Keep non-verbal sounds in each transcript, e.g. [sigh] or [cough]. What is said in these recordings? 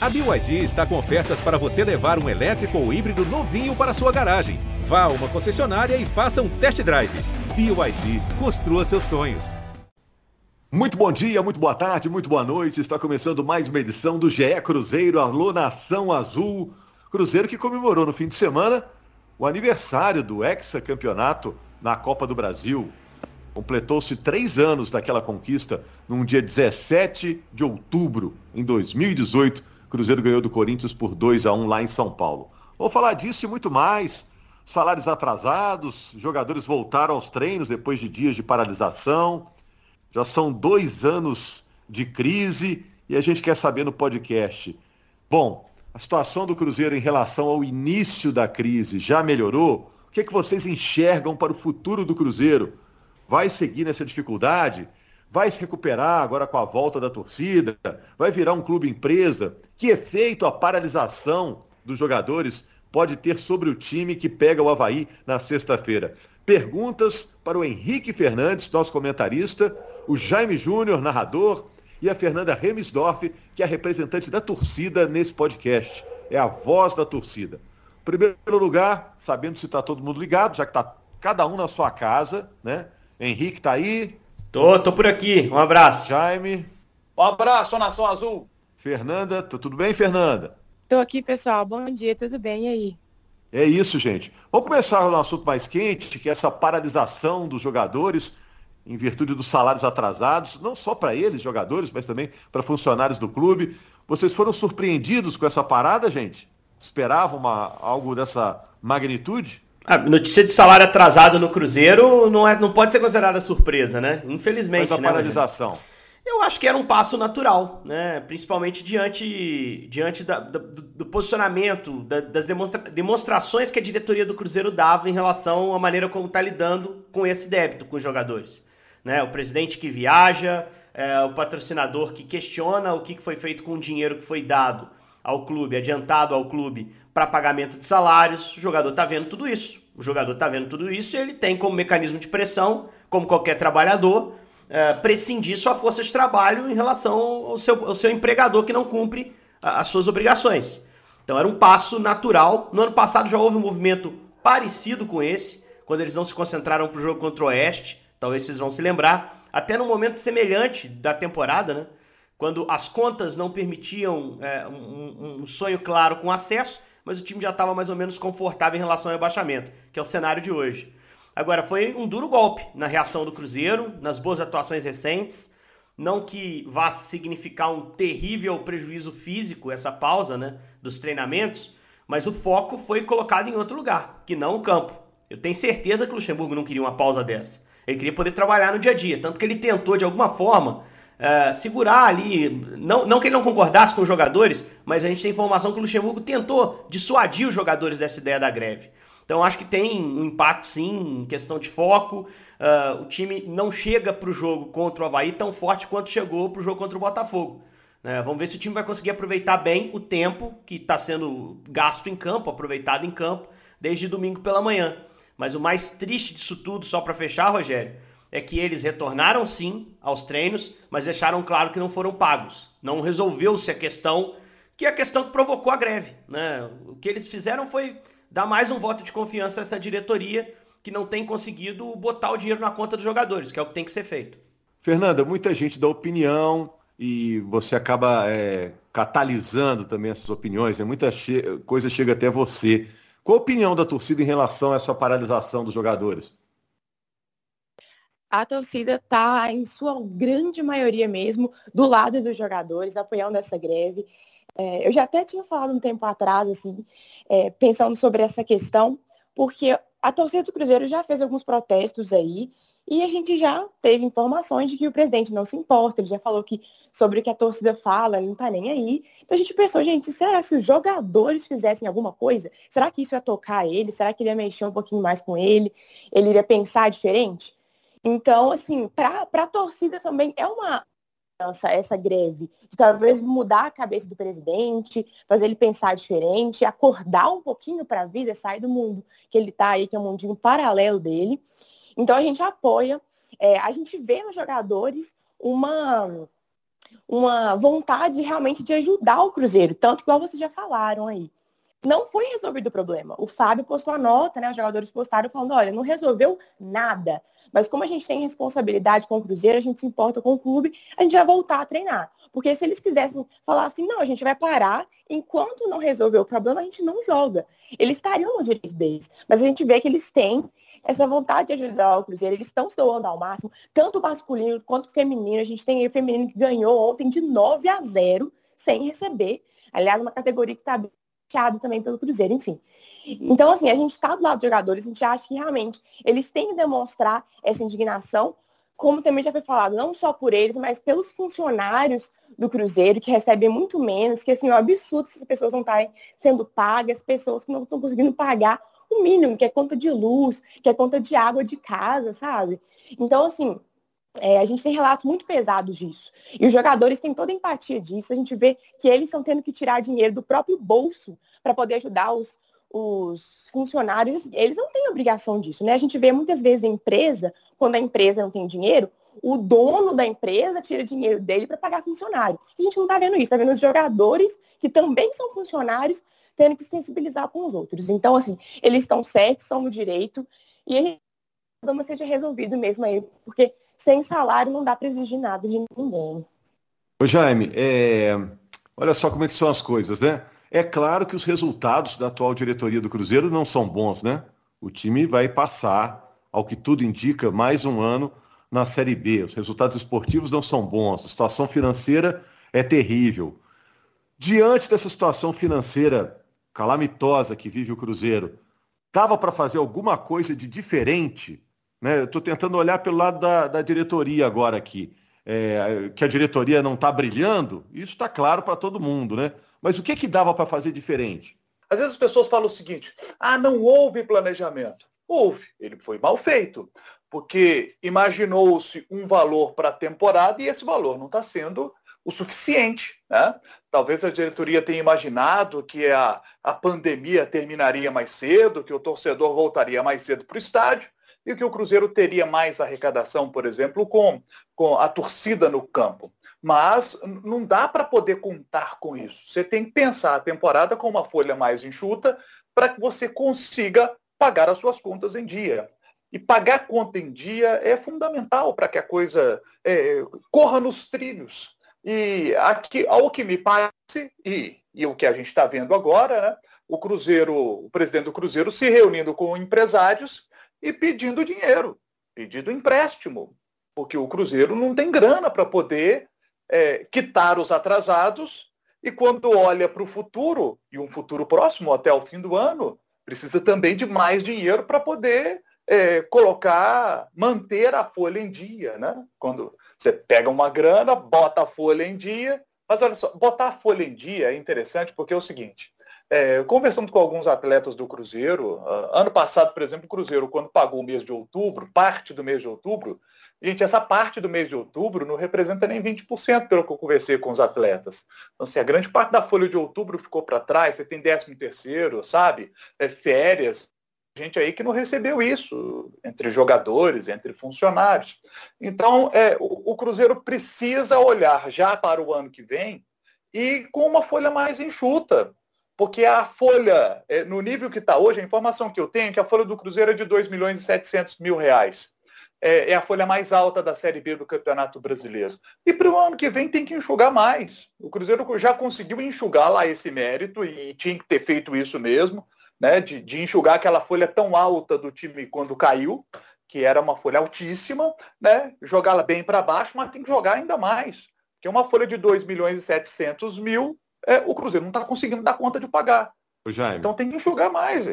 A BYD está com ofertas para você levar um elétrico ou híbrido novinho para sua garagem. Vá a uma concessionária e faça um test drive. BYD, construa seus sonhos. Muito bom dia, muito boa tarde, muito boa noite. Está começando mais uma edição do GE Cruzeiro, Alô Nação Azul. Cruzeiro que comemorou no fim de semana o aniversário do hexacampeonato na Copa do Brasil. Completou-se três anos daquela conquista num dia 17 de outubro, em 2018. Cruzeiro ganhou do Corinthians por 2 a 1 lá em São Paulo. Vou falar disso e muito mais. Salários atrasados, jogadores voltaram aos treinos depois de dias de paralisação. Já são dois anos de crise e a gente quer saber no podcast. Bom, a situação do Cruzeiro em relação ao início da crise já melhorou? O que, é que vocês enxergam para o futuro do Cruzeiro? Vai seguir nessa dificuldade? Vai se recuperar agora com a volta da torcida? Vai virar um clube empresa? Que efeito a paralisação dos jogadores pode ter sobre o time que pega o Havaí na sexta-feira? Perguntas para o Henrique Fernandes, nosso comentarista, o Jaime Júnior, narrador, e a Fernanda Remisdorf, que é a representante da torcida nesse podcast. É a voz da torcida. Primeiro lugar, sabendo se está todo mundo ligado, já que está cada um na sua casa, né? Henrique está aí, Tô, tô por aqui. Um abraço. Jaime. Um abraço, Nação Azul. Fernanda, tá tudo bem, Fernanda? Tô aqui, pessoal. Bom dia, tudo bem e aí? É isso, gente. Vamos começar no assunto mais quente, que é essa paralisação dos jogadores em virtude dos salários atrasados, não só para eles, jogadores, mas também para funcionários do clube. Vocês foram surpreendidos com essa parada, gente? Esperavam uma, algo dessa magnitude? A notícia de salário atrasado no Cruzeiro não, é, não pode ser considerada surpresa, né? Infelizmente. Mas a né, paralisação. Rogério? Eu acho que era um passo natural, né? Principalmente diante, diante da, do, do, posicionamento, da, das demonstra demonstrações que a diretoria do Cruzeiro dava em relação à maneira como está lidando com esse débito com os jogadores. Né? O presidente que viaja, é, o patrocinador que questiona o que foi feito com o dinheiro que foi dado ao clube, adiantado ao clube para pagamento de salários. O jogador está vendo tudo isso. O jogador está vendo tudo isso e ele tem como mecanismo de pressão, como qualquer trabalhador, é, prescindir sua força de trabalho em relação ao seu, ao seu empregador que não cumpre as suas obrigações. Então era um passo natural. No ano passado já houve um movimento parecido com esse, quando eles não se concentraram para o jogo contra o Oeste. Talvez vocês vão se lembrar. Até no momento semelhante da temporada, né? Quando as contas não permitiam é, um, um, sonho claro com acesso, mas o time já estava mais ou menos confortável em relação ao rebaixamento, que é o cenário de hoje. Agora, foi um duro golpe na reação do Cruzeiro, nas boas atuações recentes. Não que vá significar um terrível prejuízo físico essa pausa né, dos treinamentos, mas o foco foi colocado em outro lugar, que não o campo. Eu tenho certeza que o Luxemburgo não queria uma pausa dessa. Ele queria poder trabalhar no dia a dia, tanto que ele tentou de alguma forma uh, segurar ali. Não, não que ele não concordasse com os jogadores, mas a gente tem informação que o Luxemburgo tentou dissuadir os jogadores dessa ideia da greve. Então acho que tem um impacto sim em questão de foco. Uh, o time não chega para o jogo contra o Havaí tão forte quanto chegou para o jogo contra o Botafogo. Né? Vamos ver se o time vai conseguir aproveitar bem o tempo que está sendo gasto em campo, aproveitado em campo, desde domingo pela manhã. Mas o mais triste disso tudo, só para fechar, Rogério, é que eles retornaram sim aos treinos, mas deixaram claro que não foram pagos. Não resolveu-se a questão, que é a questão que provocou a greve. Né? O que eles fizeram foi dar mais um voto de confiança a essa diretoria que não tem conseguido botar o dinheiro na conta dos jogadores, que é o que tem que ser feito. Fernanda, muita gente dá opinião e você acaba é, catalisando também essas opiniões, né? muita che coisa chega até você. Qual a opinião da torcida em relação a essa paralisação dos jogadores? A torcida está, em sua grande maioria mesmo, do lado dos jogadores, apoiando essa greve. É, eu já até tinha falado um tempo atrás, assim, é, pensando sobre essa questão, porque a torcida do Cruzeiro já fez alguns protestos aí, e a gente já teve informações de que o presidente não se importa, ele já falou que sobre o que a torcida fala, ele não tá nem aí. Então a gente pensou, gente, será que se os jogadores fizessem alguma coisa, será que isso ia tocar ele? Será que ele ia mexer um pouquinho mais com ele? Ele iria pensar diferente? Então, assim, para a torcida também é uma essa, essa greve, de talvez mudar a cabeça do presidente, fazer ele pensar diferente, acordar um pouquinho para a vida, sair do mundo que ele está aí, que é um mundinho paralelo dele. Então a gente apoia, é, a gente vê nos jogadores uma uma vontade realmente de ajudar o Cruzeiro, tanto igual vocês já falaram aí. Não foi resolvido o problema. O Fábio postou a nota, né? Os jogadores postaram falando, olha, não resolveu nada. Mas como a gente tem responsabilidade com o Cruzeiro, a gente se importa com o clube, a gente vai voltar a treinar. Porque se eles quisessem falar assim, não, a gente vai parar, enquanto não resolver o problema, a gente não joga. Eles estariam no direito deles. Mas a gente vê que eles têm essa vontade de ajudar o Cruzeiro, eles estão se doando ao máximo, tanto masculino quanto feminino. A gente tem o feminino que ganhou ontem de 9 a 0 sem receber. Aliás, uma categoria que está chateada também pelo Cruzeiro, enfim. Então, assim, a gente está do lado dos jogadores, a gente acha que realmente eles têm que demonstrar essa indignação, como também já foi falado, não só por eles, mas pelos funcionários do Cruzeiro, que recebem muito menos, que assim, é um absurdo essas pessoas não estarem sendo pagas, pessoas que não estão conseguindo pagar o mínimo, que é conta de luz, que é conta de água de casa, sabe? Então, assim, é, a gente tem relatos muito pesados disso. E os jogadores têm toda a empatia disso. A gente vê que eles estão tendo que tirar dinheiro do próprio bolso para poder ajudar os, os funcionários. Eles não têm obrigação disso, né? A gente vê muitas vezes a empresa, quando a empresa não tem dinheiro, o dono da empresa tira dinheiro dele para pagar funcionário. A gente não está vendo isso, está vendo os jogadores, que também são funcionários, tendo que sensibilizar com os outros. Então, assim, eles estão certos, são no direito, e a gente problema seja resolvido mesmo aí, porque sem salário não dá para exigir nada de ninguém. Ô Jaime, é... olha só como é que são as coisas, né? É claro que os resultados da atual diretoria do Cruzeiro não são bons, né? O time vai passar, ao que tudo indica, mais um ano na Série B. Os resultados esportivos não são bons, a situação financeira é terrível. Diante dessa situação financeira calamitosa que vive o Cruzeiro, dava para fazer alguma coisa de diferente? Né? Estou tentando olhar pelo lado da, da diretoria agora aqui. É, que a diretoria não está brilhando, isso está claro para todo mundo, né? Mas o que, que dava para fazer diferente? Às vezes as pessoas falam o seguinte: ah, não houve planejamento. Houve, ele foi mal feito, porque imaginou-se um valor para a temporada e esse valor não está sendo o suficiente. Né? Talvez a diretoria tenha imaginado que a, a pandemia terminaria mais cedo, que o torcedor voltaria mais cedo para o estádio e que o Cruzeiro teria mais arrecadação, por exemplo, com, com a torcida no campo. Mas não dá para poder contar com isso. Você tem que pensar a temporada com uma folha mais enxuta para que você consiga pagar as suas contas em dia. E pagar conta em dia é fundamental para que a coisa é, corra nos trilhos. E aqui, ao que me parece, e, e o que a gente está vendo agora, né, o Cruzeiro, o presidente do Cruzeiro se reunindo com empresários e pedindo dinheiro, pedindo empréstimo, porque o Cruzeiro não tem grana para poder é, quitar os atrasados e quando olha para o futuro, e um futuro próximo até o fim do ano, precisa também de mais dinheiro para poder é, colocar, manter a folha em dia, né? Quando você pega uma grana, bota a folha em dia, mas olha só, botar a folha em dia é interessante porque é o seguinte, é, conversando com alguns atletas do Cruzeiro, uh, ano passado, por exemplo, o Cruzeiro, quando pagou o mês de outubro, parte do mês de outubro, gente, essa parte do mês de outubro não representa nem 20% pelo que eu conversei com os atletas. Então, assim, a grande parte da folha de outubro ficou para trás, você tem 13 terceiro, sabe? É, férias, gente aí que não recebeu isso, entre jogadores, entre funcionários. Então, é, o, o, Cruzeiro precisa olhar já para o ano que vem e com uma folha mais enxuta, porque a folha, é, no nível que está hoje, a informação que eu tenho é que a folha do Cruzeiro é de 2 milhões e 700 mil reais. É, é a folha mais alta da Série B do Campeonato Brasileiro. E para o ano que vem tem que enxugar mais. O Cruzeiro já conseguiu enxugar lá esse mérito e tinha que ter feito isso mesmo né, de, de enxugar aquela folha tão alta do time quando caiu, que era uma folha altíssima, né, jogá-la bem para baixo, mas tem que jogar ainda mais. Porque uma folha de 2 milhões e 700 mil, é, o Cruzeiro não está conseguindo dar conta de pagar. Então tem que enxugar mais.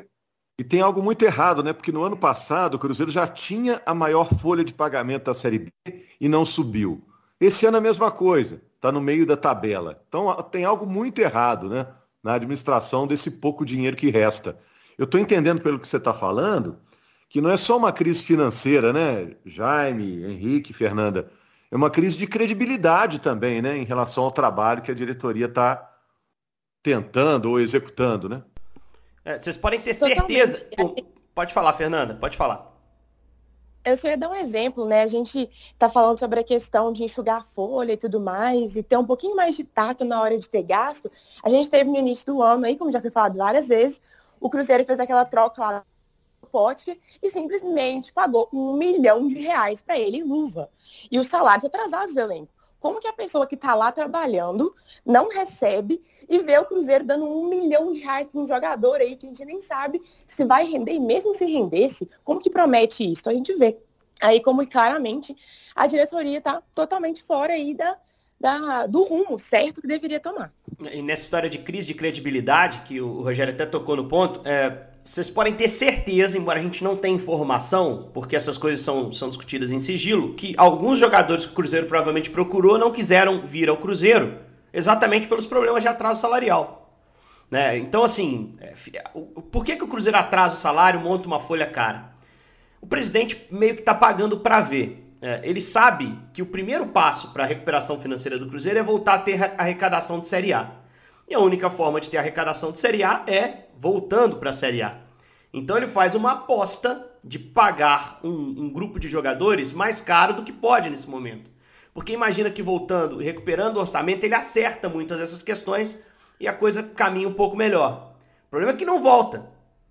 E tem algo muito errado, né? Porque no ano passado o Cruzeiro já tinha a maior folha de pagamento da Série B e não subiu. Esse ano é a mesma coisa, está no meio da tabela. Então tem algo muito errado, né? na administração desse pouco dinheiro que resta. Eu estou entendendo pelo que você está falando que não é só uma crise financeira, né, Jaime, Henrique, Fernanda, é uma crise de credibilidade também, né, em relação ao trabalho que a diretoria está tentando ou executando, né? É, vocês podem ter certeza. Pode falar, Fernanda, pode falar. eu só ia dar um exemplo, né? A gente está falando sobre a questão de enxugar a folha e tudo mais, e ter um pouquinho mais de tato na hora de ter gasto. A gente teve no início do ano, aí, como já foi falado várias vezes, o Cruzeiro fez aquela troca lá no Potker e simplesmente pagou um milhão de reais para ele em luva. E os salários atrasados do elenco. Como que a pessoa que está lá trabalhando não recebe e vê o Cruzeiro dando um milhão de reais para um jogador aí que a gente nem sabe se vai render, e mesmo se rendesse, como que promete isso? A gente vê aí como claramente a diretoria está totalmente fora aí da, da, do rumo certo que deveria tomar. E nessa história de crise de credibilidade, que o Rogério até tocou no ponto, é, vocês podem ter certeza, embora a gente não tenha informação, porque essas coisas são, são discutidas em sigilo, que alguns jogadores que o Cruzeiro provavelmente procurou não quiseram vir ao Cruzeiro, exatamente pelos problemas de atraso salarial. Né? Então, assim, é, por que, que o Cruzeiro atrasa o salário, monta uma folha cara? O presidente meio que está pagando para ver. É, ele sabe que o primeiro passo para a recuperação financeira do Cruzeiro é voltar a ter arrecadação de Série A. E a única forma de ter arrecadação de Série A é voltando para a Série A. Então ele faz uma aposta de pagar um, um, grupo de jogadores mais caro do que pode nesse momento. Porque imagina que voltando e recuperando o orçamento, ele acerta muitas dessas questões e a coisa caminha um pouco melhor. O problema é que não volta.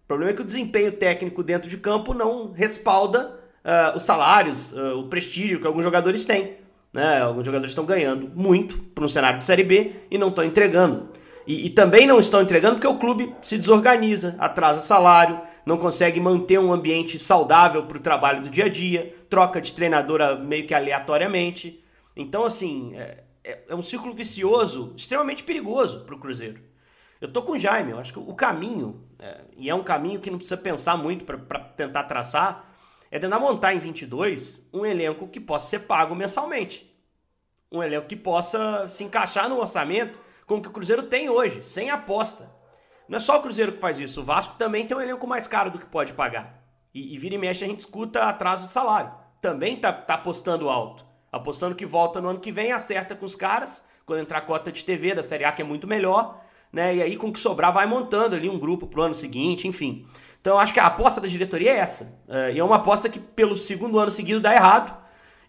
O problema é que o desempenho técnico dentro de campo não respalda uh, os salários, uh, o prestígio que alguns jogadores têm. Né? Alguns jogadores estão ganhando muito para um cenário de Série B e não estão entregando. E, e, também não estão entregando porque o clube se desorganiza, atrasa salário, não consegue manter um ambiente saudável para o trabalho do dia a dia, troca de treinadora meio que aleatoriamente. Então, assim, é, é, é um ciclo vicioso extremamente perigoso para o Cruzeiro. Eu tô com o Jaime, eu acho que o caminho, é, e é um caminho que não precisa pensar muito para tentar traçar, é tentar montar em 22 um elenco que possa ser pago mensalmente. Um elenco que possa se encaixar no orçamento como que o Cruzeiro tem hoje, sem aposta. Não é só o Cruzeiro que faz isso, o Vasco também tem um elenco mais caro do que pode pagar. E, e vira e mexe a gente escuta atraso de salário. Também tá, tá apostando alto. Apostando que volta no ano que vem, acerta com os caras, quando entrar a cota de TV da Série A, que é muito melhor, né? E aí, com o que sobrar, vai montando ali um grupo pro ano seguinte, enfim. Então, acho que a aposta da diretoria é essa. É, e é uma aposta que, pelo segundo ano seguido, dá errado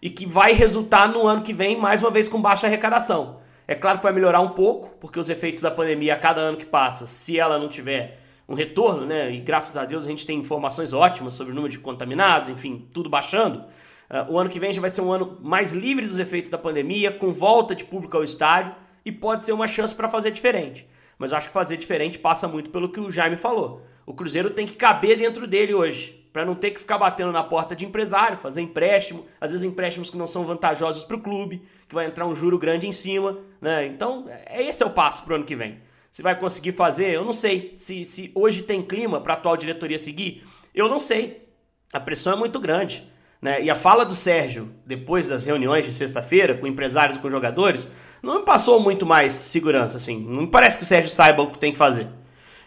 e que vai resultar no ano que vem, mais uma vez, com baixa arrecadação. É claro que vai melhorar um pouco, porque os efeitos da pandemia a cada ano que passa, se ela não tiver um retorno, né? E graças a Deus a gente tem informações ótimas sobre o número de contaminados, enfim, tudo baixando. Uh, o ano que vem já vai ser um ano mais livre dos efeitos da pandemia, com volta de público ao estádio, e pode ser uma chance para fazer diferente. Mas eu acho que fazer diferente passa muito pelo que o Jaime falou. O Cruzeiro tem que caber dentro dele hoje para não ter que ficar batendo na porta de empresário, fazer empréstimo, às vezes empréstimos que não são vantajosos para o clube, que vai entrar um juro grande em cima, né? Então, é esse é o passo para o ano que vem. Se vai conseguir fazer, eu não sei. Se, se hoje tem clima para a atual diretoria seguir, eu não sei. A pressão é muito grande. Né? E a fala do Sérgio, depois das reuniões de sexta-feira, com empresários e com jogadores, não me passou muito mais segurança, assim. Não me parece que o Sérgio saiba o que tem que fazer.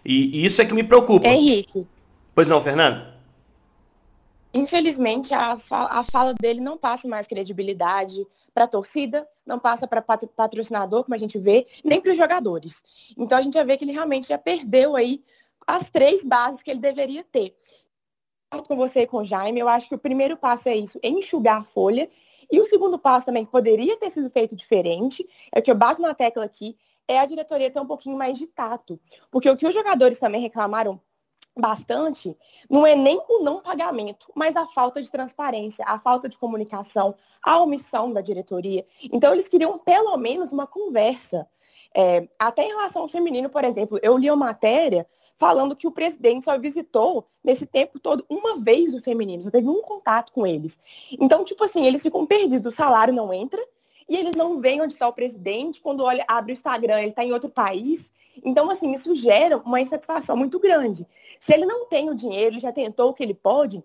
E, e isso é que me preocupa. Henrique. Pois não, Fernando? Infelizmente, a, a fala dele não passa mais credibilidade para a torcida, não passa para patrocinador, como a gente vê, nem para os jogadores. Então a gente já vê que ele realmente já perdeu aí as três bases que ele deveria ter. Com você e com o Jaime, eu acho que o primeiro passo é isso, enxugar a folha. E o segundo passo também, que poderia ter sido feito diferente, é que eu bato na tecla aqui, é a diretoria ter um pouquinho mais de tato. Porque o que os jogadores também reclamaram bastante não é nem o não pagamento, mas a falta de transparência, a falta de comunicação, a omissão da diretoria. Então, eles queriam pelo menos uma conversa. É, até em relação ao feminino, por exemplo, eu li uma matéria falando que o presidente só visitou nesse tempo todo uma vez o feminino, só teve um contato com eles. Então, tipo assim, eles ficam perdidos, o salário não entra, e eles não veem onde está o presidente, quando olha, abre o Instagram, ele está em outro país. Então, assim, isso gera uma insatisfação muito grande. Se ele não tem o dinheiro, ele já tentou o que ele pode,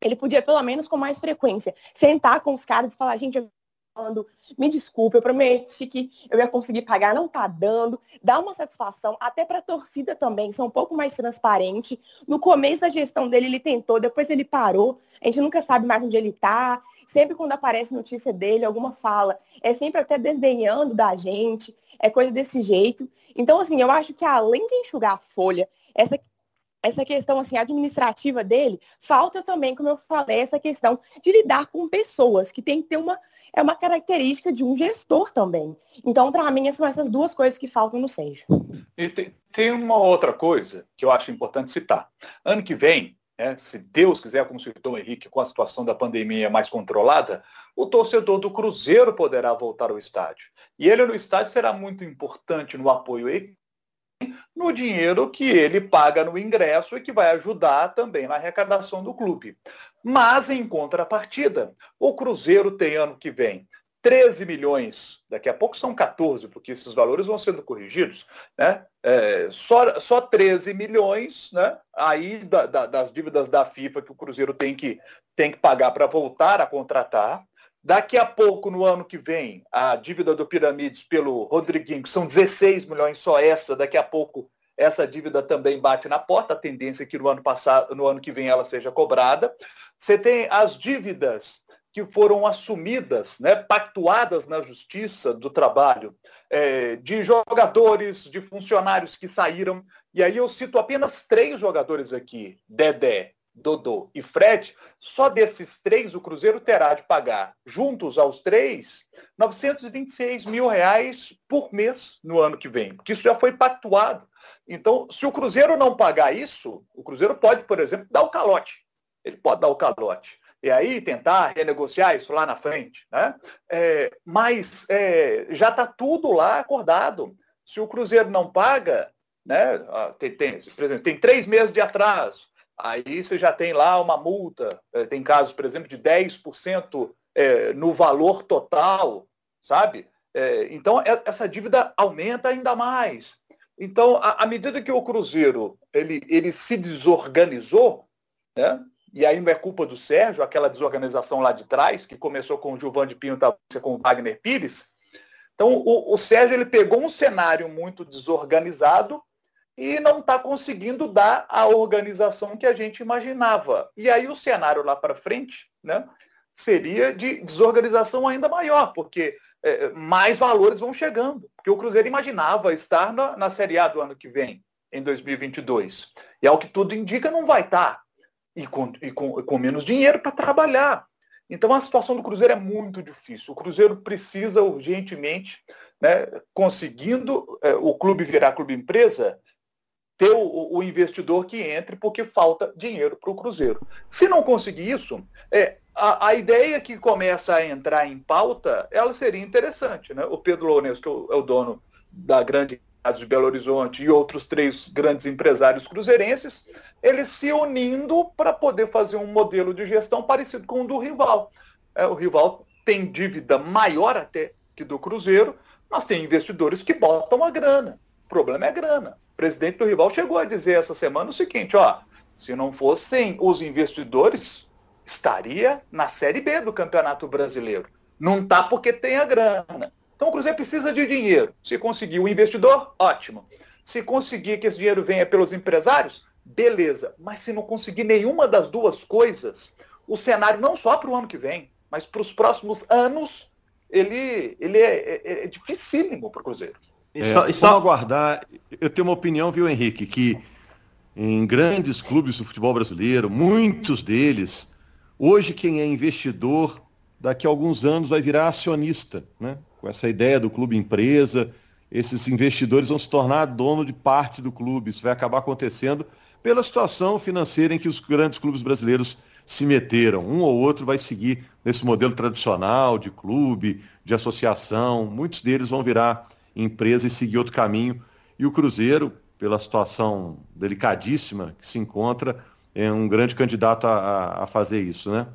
ele podia, pelo menos com mais frequência, sentar com os caras e falar, gente, eu falando, me desculpe, eu prometi que eu ia conseguir pagar, não tá dando, dá uma satisfação, até para a torcida também, ser um pouco mais transparente. No começo da gestão dele, ele tentou, depois ele parou, a gente nunca sabe mais onde ele tá, sempre quando aparece notícia dele, alguma fala, é sempre até desdenhando da gente, é coisa desse jeito. Então, assim, eu acho que além de enxugar a folha, essa, essa questão assim administrativa dele, falta também, como eu falei, essa questão de lidar com pessoas, que tem que ter uma é uma característica de um gestor também. Então, para mim, são essas duas coisas que faltam no Sérgio. E tem, tem uma outra coisa que eu acho importante citar. Ano que vem, né, se Deus quiser, como citou Henrique, com a situação da pandemia mais controlada, o torcedor do Cruzeiro poderá voltar ao estádio. E ele no estádio será muito importante no apoio no dinheiro que ele paga no ingresso e que vai ajudar também na arrecadação do clube. Mas, em contrapartida, o Cruzeiro tem ano que vem 13 milhões, daqui a pouco são 14, porque esses valores vão sendo corrigidos, né? É, só, só 13 milhões né? aí da, da, das dívidas da FIFA que o Cruzeiro tem que, tem que pagar para voltar a contratar. Daqui a pouco, no ano que vem, a dívida do Piramides pelo Rodriguinho, que são 16 milhões só essa, daqui a pouco essa dívida também bate na porta, a tendência é que no ano passado, no ano que vem ela seja cobrada. Você tem as dívidas que foram assumidas, né, pactuadas na Justiça do Trabalho, é, de jogadores, de funcionários que saíram. E aí eu cito apenas três jogadores aqui: Dedé, Dodô e Fred, só desses três o Cruzeiro terá de pagar, juntos aos três, 926 mil reais por mês no ano que vem, porque isso já foi pactuado. Então, se o Cruzeiro não pagar isso, o Cruzeiro pode, por exemplo, dar o calote. Ele pode dar o calote. E aí tentar renegociar isso lá na frente. Né? É, mas é, já está tudo lá acordado. Se o Cruzeiro não paga, né, tem, tem, por exemplo, tem três meses de atraso, Aí você já tem lá uma multa, eh, tem casos, por exemplo, de 10% é, no valor total, sabe? É, então, essa dívida aumenta ainda mais. Então, à medida que o Cruzeiro ele, ele se desorganizou, né? E aí não é culpa do Sérgio, aquela desorganização lá de trás, que começou com o Gilvan de Pinho e com o Wagner Pires. Então, o, o Sérgio ele pegou um cenário muito desorganizado e não está conseguindo dar a organização que a gente imaginava. E aí o cenário lá para frente né, seria de desorganização ainda maior, porque é, mais valores vão chegando. Porque o Cruzeiro imaginava estar na, na Série A do ano que vem, em 2022. E ao que tudo indica, não vai estar. E com, e com, com menos dinheiro para trabalhar. Então a situação do Cruzeiro é muito difícil. O Cruzeiro precisa urgentemente, né, conseguindo é, o clube virar clube empresa, ter o, o, investidor que entre porque falta dinheiro para o Cruzeiro. Se não conseguir isso, é, a, a, ideia que começa a entrar em pauta, ela seria interessante. Né? O Pedro Lourenço, que é o, é o dono da grande de Belo Horizonte e outros três grandes empresários cruzeirenses, eles se unindo para poder fazer um modelo de gestão parecido com o do rival. É, o rival tem dívida maior até que do Cruzeiro, mas tem investidores que botam a grana. O problema é grana. O presidente do rival chegou a dizer essa semana o seguinte, ó, se não fossem os investidores, estaria na Série B do Campeonato Brasileiro. Não tá porque tem a grana. Então o Cruzeiro precisa de dinheiro. Se conseguir o investidor, ótimo. Se conseguir que esse dinheiro venha pelos empresários, beleza. Mas se não conseguir nenhuma das duas coisas, o cenário não só para o ano que vem, mas para os próximos anos, ele, ele é, é, é dificílimo para o Cruzeiro. E só, e só... Aguardar. Eu tenho uma opinião, viu, Henrique, que em grandes clubes do futebol brasileiro, muitos deles, hoje quem é investidor, daqui a alguns anos vai virar acionista, né? Com essa ideia do clube empresa, esses investidores vão se tornar dono de parte do clube. Isso vai acabar acontecendo pela situação financeira em que os grandes clubes brasileiros se meteram. Um ou outro vai seguir nesse modelo tradicional de clube, de associação. Muitos deles vão virar empresa e seguir outro caminho. E o Cruzeiro, pela situação delicadíssima que se encontra, é um grande candidato a, a fazer isso, né?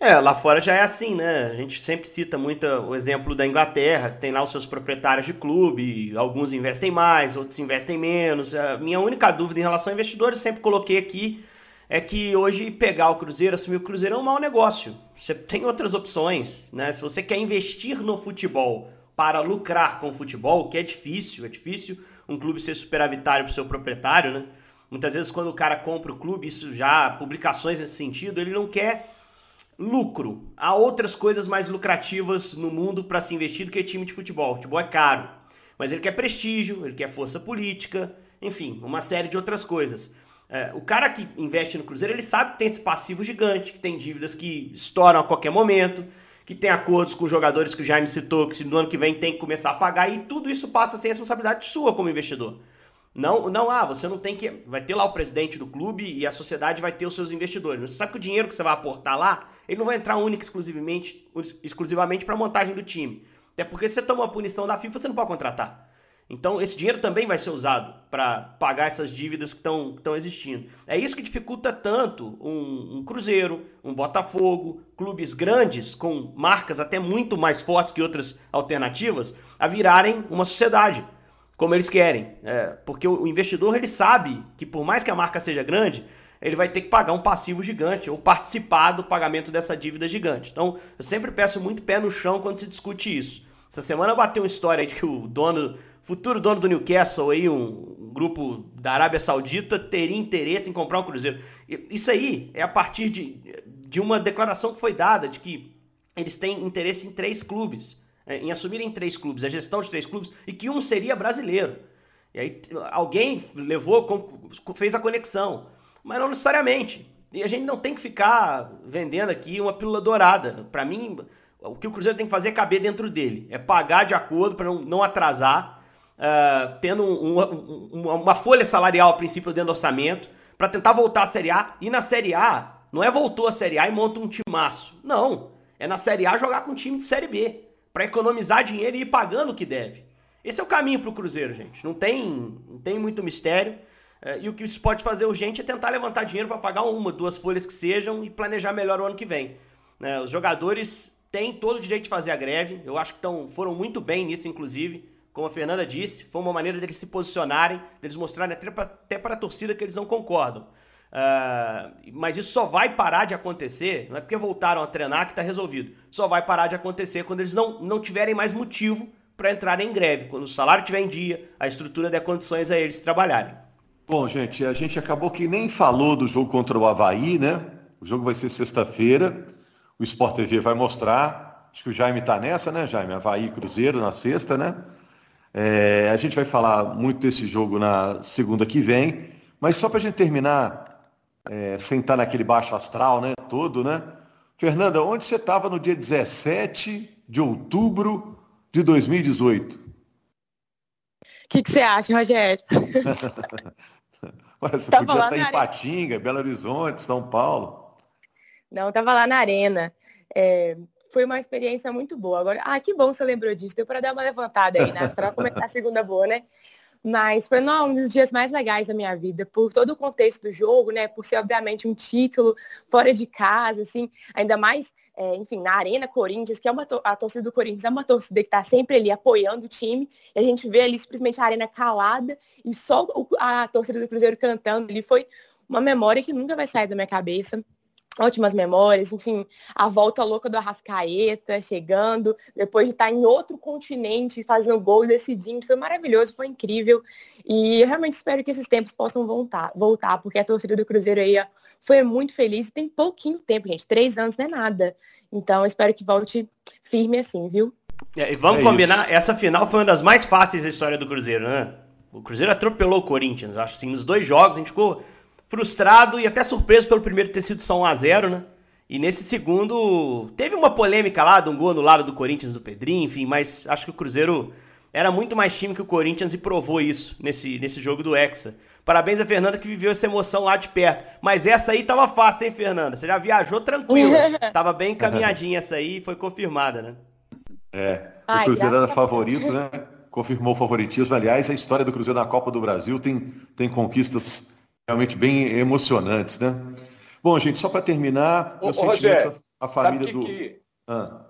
É, lá fora já é assim, né? A gente sempre cita muito o exemplo da Inglaterra, que tem lá os seus proprietários de clube, alguns investem mais, outros investem menos. A minha única dúvida em relação a investidores, sempre coloquei aqui, é que hoje pegar o Cruzeiro, assumir o Cruzeiro é um mau negócio. Você tem outras opções, né? Se você quer investir no futebol para lucrar com o futebol, que é difícil, é difícil um clube ser superavitário para o seu proprietário, né? Muitas vezes quando o cara compra o clube, isso já, publicações nesse sentido, ele não quer lucro. Há outras coisas mais lucrativas no mundo para se investir do que time de futebol. O futebol é caro, mas ele quer prestígio, ele quer força política, enfim, uma série de outras coisas. É, o cara que investe no Cruzeiro, ele sabe que tem esse passivo gigante, que tem dívidas que estouram a qualquer momento, que tem acordos com jogadores que o Jaime citou, que no ano que vem tem que começar a pagar, e tudo isso passa a ser responsabilidade sua como investidor. Não, não, ah, você não tem que. Vai ter lá o presidente do clube e a sociedade vai ter os seus investidores. Você sabe que o dinheiro que você vai aportar lá, ele não vai entrar único exclusivamente, exclusivamente para a montagem do time. Até porque se você toma uma punição da FIFA, você não pode contratar. Então, esse dinheiro também vai ser usado para pagar essas dívidas que estão existindo. É isso que dificulta tanto um, um, Cruzeiro, um Botafogo, clubes grandes, com marcas até muito mais fortes que outras alternativas, a virarem uma sociedade, como eles querem. É, porque o, investidor ele sabe que, por mais que a marca seja grande, ele vai ter que pagar um passivo gigante ou participar do pagamento dessa dívida gigante. Então, eu sempre peço muito pé no chão quando se discute isso. Essa semana bateu uma história de que o dono futuro dono do Newcastle aí, um grupo da Arábia Saudita, teria interesse em comprar um Cruzeiro. Isso aí é a partir de, de uma declaração que foi dada de que eles têm interesse em três clubes, em assumirem três clubes, a gestão de três clubes, e que um seria brasileiro. E aí alguém levou, fez a conexão, mas não necessariamente. E a gente não tem que ficar vendendo aqui uma pílula dourada. Para mim, o que o Cruzeiro tem que fazer é caber dentro dele, é pagar de acordo para não, não atrasar uh, tendo um, um, uma folha salarial a princípio dentro do orçamento, para tentar voltar à Série A. E na Série A, não é voltou à Série A e monta um timaço. Não. É na Série A jogar com um time de Série B. para economizar dinheiro e ir pagando o que deve. Esse é o caminho para o Cruzeiro, gente. Não tem, não tem muito mistério. Uh, e o que se pode fazer urgente é tentar levantar dinheiro para pagar uma, duas folhas que sejam e planejar melhor o ano que vem. Uh, os jogadores têm todo o direito de fazer a greve. Eu acho que tão, foram muito bem nisso, inclusive como a Fernanda disse, foi uma maneira deles se posicionarem, deles mostrarem até para a torcida que eles não concordam. Uh, mas isso só vai parar de acontecer, não é porque voltaram a treinar que está resolvido. Só vai parar de acontecer quando eles não, não tiverem mais motivo para entrar em greve, quando o salário estiver em dia, a estrutura der condições a eles trabalharem. Bom, gente, a gente acabou que nem falou do jogo contra o Havaí, né? O jogo vai ser sexta-feira, o Sport TV vai mostrar. Acho que o Jaime está nessa, né, Jaime? Havaí Cruzeiro na sexta, né? É, a gente vai falar muito desse jogo na segunda que vem, mas só para a gente terminar, é, sentar naquele baixo astral, né, todo, né? Fernanda, onde você estava no dia 17 de outubro de 2018? O que, que você acha, Rogério? [laughs] você tava podia estar em Patinga, Belo Horizonte, São Paulo. Não, estava lá na Arena. É, foi uma experiência muito boa. Agora, ah, que bom você lembrou disso. Deu para dar uma levantada aí, né? Para começar a segunda boa, né? Mas foi não, um dos dias mais legais da minha vida, por todo o contexto do jogo, né? Por ser, obviamente, um título fora de casa, assim, ainda mais, é, enfim, na Arena Corinthians, que é uma a torcida do Corinthians é uma torcida que está sempre ali apoiando o time, e a gente vê ali simplesmente a arena calada e só a torcida do Cruzeiro cantando ali foi uma memória que nunca vai sair da minha cabeça ótimas memórias, enfim, a volta louca do Arrascaeta chegando, depois de estar em outro continente, fazendo gol e decidindo, foi maravilhoso, foi incrível, e eu realmente espero que esses tempos possam voltar, voltar porque a torcida do Cruzeiro aí foi muito feliz e tem pouquinho tempo, gente, três anos não é nada, então eu espero que volte firme assim, viu? É, e vamos é combinar, isso. essa final foi uma das mais fáceis da história do Cruzeiro, né? O Cruzeiro atropelou o Corinthians, acho assim, nos dois jogos a gente ficou frustrado e até surpreso pelo primeiro ter sido só 1 a 0 né? E nesse segundo, teve uma polêmica lá de um gol no lado do Corinthians do Pedrinho, enfim, mas acho que o Cruzeiro era muito mais time que o Corinthians e provou isso nesse, nesse jogo do Hexa. Parabéns a Fernanda que viveu essa emoção lá de perto. Mas essa aí tava fácil, hein, Fernanda? Você já viajou tranquilo. [laughs] tava bem encaminhadinha essa aí e foi confirmada, né? É, o Ai, Cruzeiro era favorito, né? Confirmou o favoritismo. Aliás, a história do Cruzeiro na Copa do Brasil tem, tem conquistas realmente bem emocionantes, né? Bom, gente, só para terminar, Ô, Rogério, a família sabe do. Que, ah.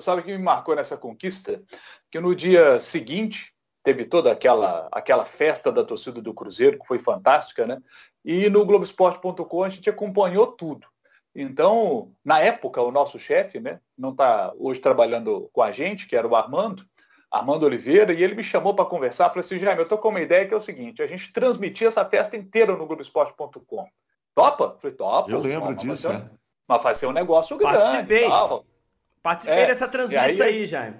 Sabe o que me marcou nessa conquista? Que no dia seguinte teve toda aquela, aquela festa da torcida do Cruzeiro, que foi fantástica, né? E no Globoesporte.com a gente acompanhou tudo. Então, na época, o nosso chefe, né, não está hoje trabalhando com a gente, que era o Armando, Armando Oliveira, e ele me chamou para conversar. Falei assim, Jaime, eu estou com uma ideia que é o seguinte, a gente transmitir essa festa inteira no Globoesporte.com. Topa? Falei, topa. Eu lembro disso, mas, né? Mas vai ser um negócio grande. Participei. Tal. Participei é, dessa transmissão aí, aí, Jaime.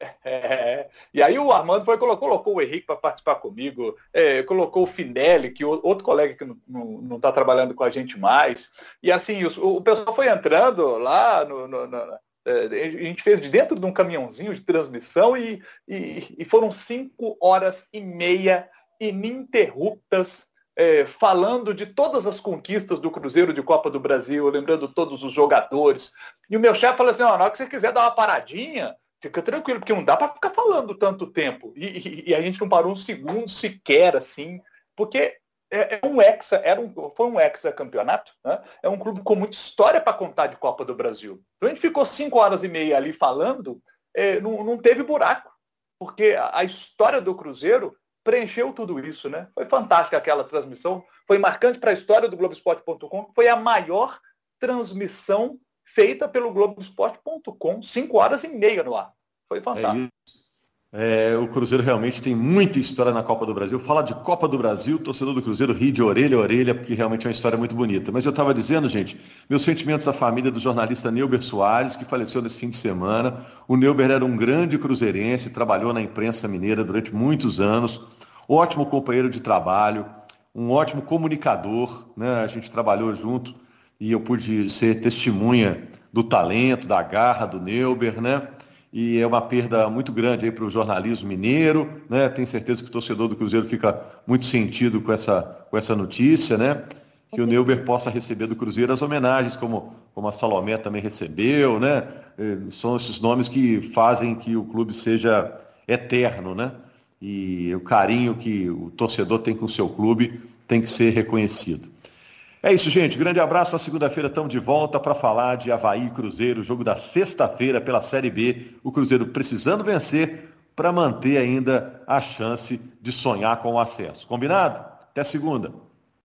[laughs] É, e aí o Armando foi, colocou, colocou o Henrique para participar comigo, é, colocou o Finelli, que outro colega que não está trabalhando com a gente mais. E assim, o, o pessoal foi entrando lá no, no, no, é, a gente fez de dentro de um caminhãozinho de transmissão e, e, e foram cinco horas e meia ininterruptas é, falando de todas as conquistas do Cruzeiro de Copa do Brasil, lembrando todos os jogadores. E o meu chefe falou assim, ó, na hora que você quiser dar uma paradinha, fica tranquilo, porque não dá para ficar falando tanto tempo. E, e, e, a gente não parou um segundo sequer, assim, porque é, é um hexa, era um, foi um hexa campeonato, né? É um clube com muita história para contar de Copa do Brasil. Então a gente ficou cinco horas e meia ali falando, é, não, não teve buraco, porque a, a história do Cruzeiro preencheu tudo isso, né? Foi fantástica aquela transmissão, foi marcante para a história do Globoesporte.com, foi a maior transmissão feita pelo Globoesporte.com, cinco horas e meia no ar. Foi é fantástico. É, o Cruzeiro realmente tem muita história na Copa do Brasil. Fala de Copa do Brasil, torcedor do Cruzeiro ri de orelha a orelha, porque realmente é uma história muito bonita. Mas eu estava dizendo, gente, meus sentimentos à família do jornalista Neuber Soares, que faleceu nesse fim de semana. O Neuber era um grande cruzeirense, trabalhou na imprensa mineira durante muitos anos, ótimo companheiro de trabalho, um ótimo comunicador, né? A gente trabalhou junto e eu pude ser testemunha do talento, da garra do Neuber, né? E é uma perda muito grande para o jornalismo mineiro, né? Tenho certeza que o torcedor do Cruzeiro fica muito sentido com essa, com essa notícia, né? Que o Neuber possa receber do Cruzeiro as homenagens, como, como a Salomé também recebeu, né? Eh, são esses nomes que fazem que o clube seja eterno, né? E o carinho que o torcedor tem com o seu clube tem que ser reconhecido. É isso, gente. Grande abraço. Na segunda-feira estamos de volta para falar de Havaí e Cruzeiro, jogo da sexta-feira pela Série B. O Cruzeiro precisando vencer para manter ainda a chance de sonhar com o acesso. Combinado? Até segunda.